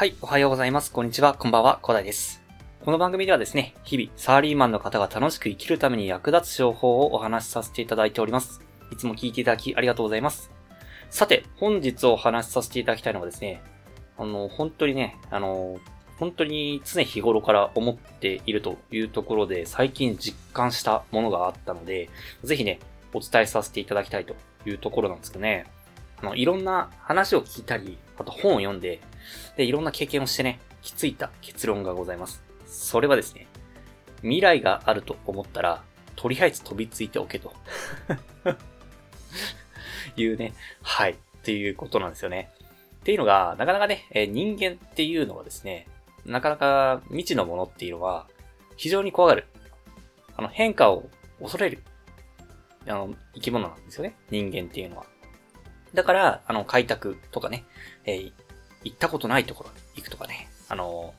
はい、おはようございます。こんにちは、こんばんは、コダイです。この番組ではですね、日々、サラリーマンの方が楽しく生きるために役立つ情報をお話しさせていただいております。いつも聞いていただきありがとうございます。さて、本日お話しさせていただきたいのはですね、あの、本当にね、あの、本当に常日頃から思っているというところで、最近実感したものがあったので、ぜひね、お伝えさせていただきたいというところなんですけどね、あの、いろんな話を聞いたり、あと本を読んで、で、いろんな経験をしてね、きついた結論がございます。それはですね、未来があると思ったら、とりあえず飛びついておけと。いうね、はい、っていうことなんですよね。っていうのが、なかなかね、え人間っていうのはですね、なかなか未知のものっていうのは、非常に怖がる。あの、変化を恐れる。あの、生き物なんですよね。人間っていうのは。だから、あの、開拓とかね、えー行ったことないところに行くとかね。あの、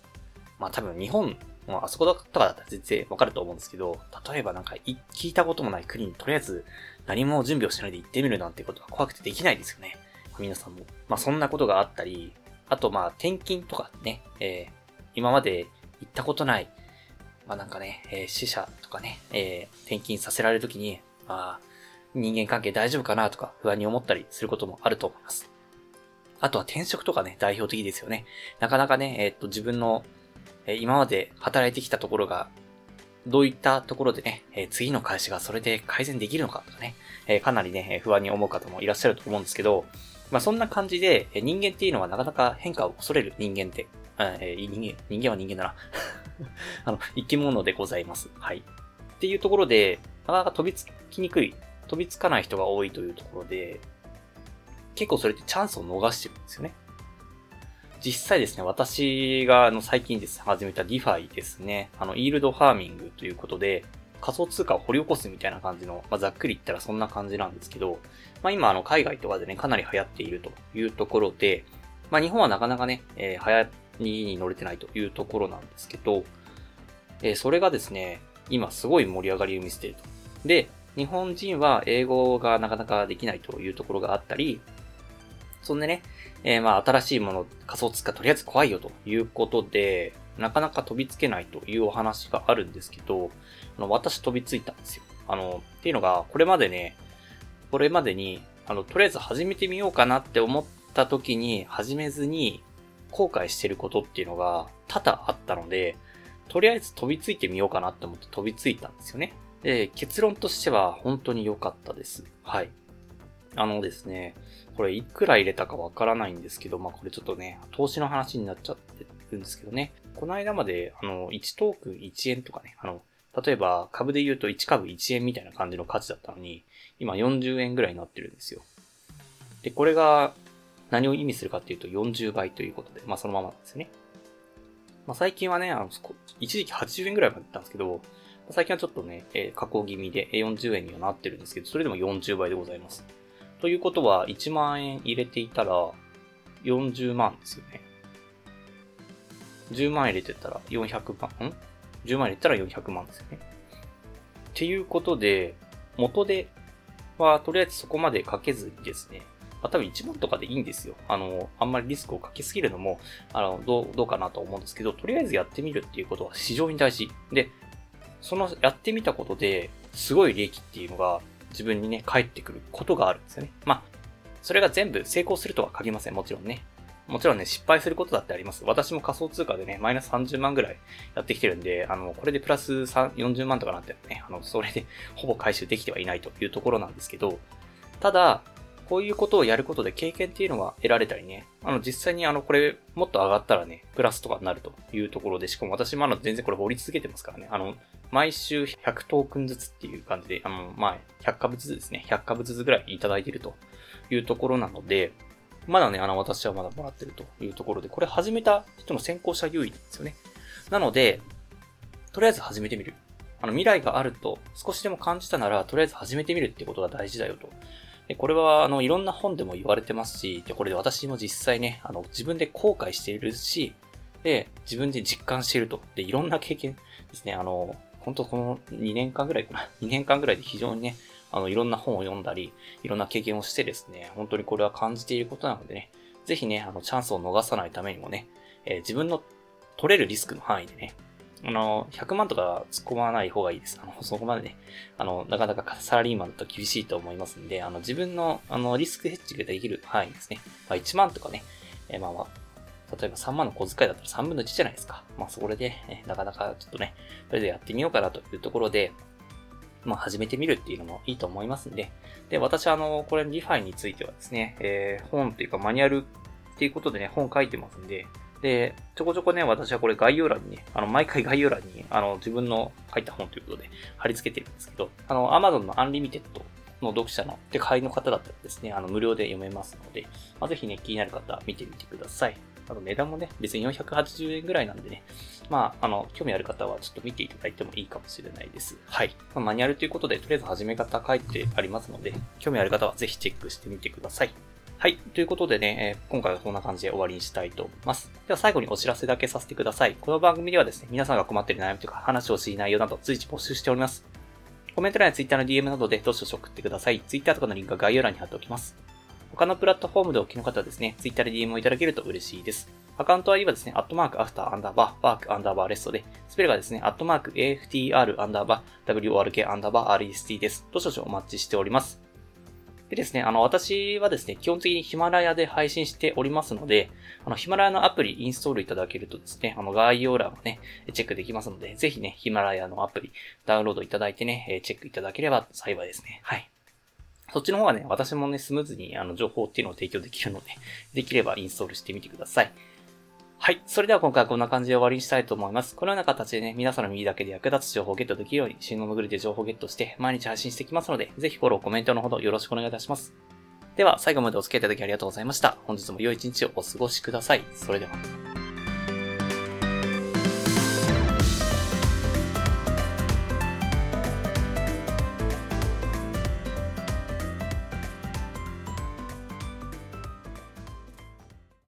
まあ、多分日本のあそことかだったら全然わかると思うんですけど、例えばなんかい聞いたこともない国にとりあえず何も準備をしないで行ってみるなんてことは怖くてできないですよね。皆さんも。まあ、そんなことがあったり、あとまあ、転勤とかね、えー今まで行ったことない、まあなんかね、えー死者とかね、えー転勤させられるときに、あ人間関係大丈夫かなとか不安に思ったりすることもあると思います。あとは転職とかね、代表的ですよね。なかなかね、えっと、自分の、え今まで働いてきたところが、どういったところでね、え次の会社がそれで改善できるのかとかね、えかなりね、不安に思う方もいらっしゃると思うんですけど、まあそんな感じで、え人間っていうのはなかなか変化を恐れる人間って、え人間、人間は人間だな。あの、生き物でございます。はい。っていうところで、なかなか飛びつきにくい、飛びつかない人が多いというところで、結構それってチャンスを逃してるんですよね。実際ですね、私があの最近ですね、始めた DeFi ですね、あの、イールドファーミングということで、仮想通貨を掘り起こすみたいな感じの、まあ、ざっくり言ったらそんな感じなんですけど、まあ今あの海外とかでね、かなり流行っているというところで、まあ日本はなかなかね、えー流行りに乗れてないというところなんですけど、えーそれがですね、今すごい盛り上がりを見せていると。で、日本人は英語がなかなかできないというところがあったり、そんでね、えーまあ新しいもの、仮想通貨とりあえず怖いよということで、なかなか飛びつけないというお話があるんですけど、あの私飛びついたんですよ。あの、っていうのが、これまでね、これまでに、あの、とりあえず始めてみようかなって思った時に始めずに後悔してることっていうのが多々あったので、とりあえず飛びついてみようかなって思って飛びついたんですよね。で、結論としては本当に良かったです。はい。あのですね、これいくら入れたかわからないんですけど、まあこれちょっとね、投資の話になっちゃってるんですけどね。この間まで、あの、1トークン1円とかね、あの、例えば株で言うと1株1円みたいな感じの価値だったのに、今40円ぐらいになってるんですよ。で、これが何を意味するかっていうと40倍ということで、まあそのままなんですよね。まあ最近はね、あの、一時期80円ぐらいまで行ったんですけど、最近はちょっとね、えー下降気味で40円にはなってるんですけど、それでも40倍でございます。ということは、1万円入れていたら、40万ですよね。10万入れてたら400万、ん ?10 万入れたら400万ですよね。っていうことで、元ではとりあえずそこまでかけずにですね、まあ、多分1万とかでいいんですよ。あの、あんまりリスクをかけすぎるのも、あの、どう、どうかなと思うんですけど、とりあえずやってみるっていうことは非常に大事。で、そのやってみたことで、すごい利益っていうのが自分にね、返ってくることがあるんですよね。まあ、それが全部成功するとは限りません。もちろんね。もちろんね、失敗することだってあります。私も仮想通貨でね、マイナス30万ぐらいやってきてるんで、あの、これでプラス3 40万とかなってね、あの、それでほぼ回収できてはいないというところなんですけど、ただ、こういうことをやることで経験っていうのは得られたりね、あの、実際にあの、これ、もっと上がったらね、プラスとかになるというところで、しかも私もあの、全然これ掘り続けてますからね、あの、毎週100トークンずつっていう感じで、あの、まあ、100株ずつですね、100株ずつぐらいいただいているというところなので、まだね、あの、私はまだもらってるというところで、これ始めた人の先行者優位なんですよね。なので、とりあえず始めてみる。あの、未来があると少しでも感じたなら、とりあえず始めてみるってことが大事だよと。でこれは、あの、いろんな本でも言われてますし、で、これで私も実際ね、あの、自分で後悔しているし、で、自分で実感していると。で、いろんな経験ですね、あの、本当この2年間ぐらいかな。2年間ぐらいで非常にね、あの、いろんな本を読んだり、いろんな経験をしてですね、本当にこれは感じていることなのでね、ぜひね、あの、チャンスを逃さないためにもね、えー、自分の取れるリスクの範囲でね、あの、100万とか突っ込まない方がいいです。あの、そこまでね、あの、なかなかサラリーマンだと厳しいと思いますんで、あの、自分の、あの、リスクヘッジができる範囲ですね。まあ、1万とかね、えー、まあまあ、例えば3万の小遣いだったら3分の1じゃないですか。まあ、そこで、ね、なかなかちょっとね、それでやってみようかなというところで、まあ、始めてみるっていうのもいいと思いますんで、で、私はあの、これ、リファイについてはですね、えー、本っていうかマニュアルっていうことでね、本書いてますんで、で、ちょこちょこね、私はこれ概要欄にね、あの、毎回概要欄に、あの、自分の書いた本ということで貼り付けてるんですけど、あの、Amazon の Unlimited の読者の、で、会員の方だったらですね、あの、無料で読めますので、まあ、ぜひね、気になる方、見てみてください。あと値段もね、別に480円ぐらいなんでね、まあ、あの、興味ある方はちょっと見ていただいてもいいかもしれないです。はい。まあ、マニュアルということで、とりあえず始め方書いてありますので、興味ある方はぜひチェックしてみてください。はい。ということでね、えー、今回はこんな感じで終わりにしたいと思います。では最後にお知らせだけさせてください。この番組ではですね、皆さんが困っている悩みとか話をしい内容など随時募集しております。コメント欄や Twitter の DM などでどしどし送ってください。Twitter とかのリンクは概要欄に貼っておきます。他のプラットフォームでお聞きの方はですね、Twitter で DM をいただけると嬉しいです。アカウント ID はですね、アットマークアフターアンダーバー、ワークアンダーバーレストで、スペルがですね、アットマーク AFTR アンダーバー、WORK アンダーバー REST です。どしどしお待ちしております。でですね、あの、私はですね、基本的にヒマラヤで配信しておりますので、あの、ヒマラヤのアプリインストールいただけるとですね、あの、概要欄をね、チェックできますので、ぜひね、ヒマラヤのアプリダウンロードいただいてね、チェックいただければ幸いですね。はい。そっちの方がね、私もね、スムーズにあの情報っていうのを提供できるので、できればインストールしてみてください。はい。それでは今回はこんな感じで終わりにしたいと思います。このような形でね、皆さんの耳だけで役立つ情報をゲットできるように、新の潜りで情報をゲットして、毎日配信していきますので、ぜひフォロー、コメントのほどよろしくお願いいたします。では、最後までお付き合いいただきありがとうございました。本日も良い一日をお過ごしください。それでは。